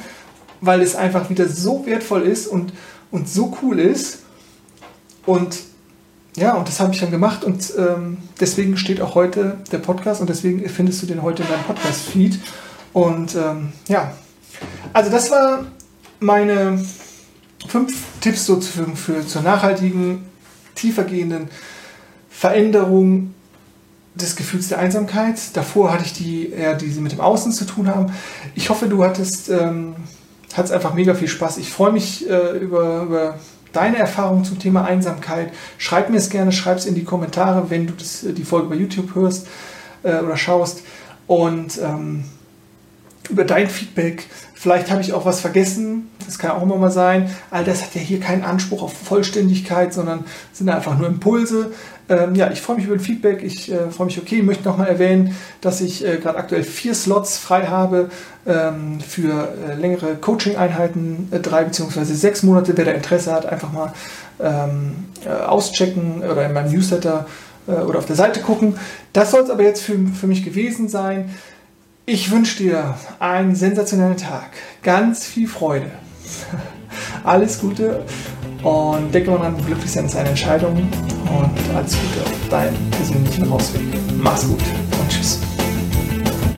weil es einfach wieder so wertvoll ist und, und so cool ist. Und ja, und das habe ich dann gemacht und ähm, deswegen steht auch heute der Podcast und deswegen findest du den heute in deinem Podcast-Feed. Und ähm, ja, also das war meine fünf Tipps sozusagen für, zur nachhaltigen, tiefergehenden Veränderung des Gefühls der Einsamkeit. Davor hatte ich die eher die mit dem Außen zu tun haben. Ich hoffe, du hattest ähm, hat es einfach mega viel Spaß. Ich freue mich äh, über, über deine Erfahrungen zum Thema Einsamkeit. Schreib mir es gerne, schreib es in die Kommentare, wenn du das, die Folge bei YouTube hörst äh, oder schaust. Und ähm, über dein Feedback. Vielleicht habe ich auch was vergessen. Das kann auch immer mal sein. All das hat ja hier keinen Anspruch auf Vollständigkeit, sondern sind einfach nur Impulse. Ähm, ja, ich freue mich über ein Feedback. Ich äh, freue mich, okay, ich möchte nochmal erwähnen, dass ich äh, gerade aktuell vier Slots frei habe ähm, für äh, längere Coaching-Einheiten, äh, drei beziehungsweise sechs Monate. Wer da Interesse hat, einfach mal ähm, äh, auschecken oder in meinem Newsletter äh, oder auf der Seite gucken. Das soll es aber jetzt für, für mich gewesen sein. Ich wünsche dir einen sensationellen Tag, ganz viel Freude, alles Gute und denke mal dran, glücklich sein ist eine Entscheidung und alles Gute auf deinen persönlichen Ausweg. Mach's gut und tschüss.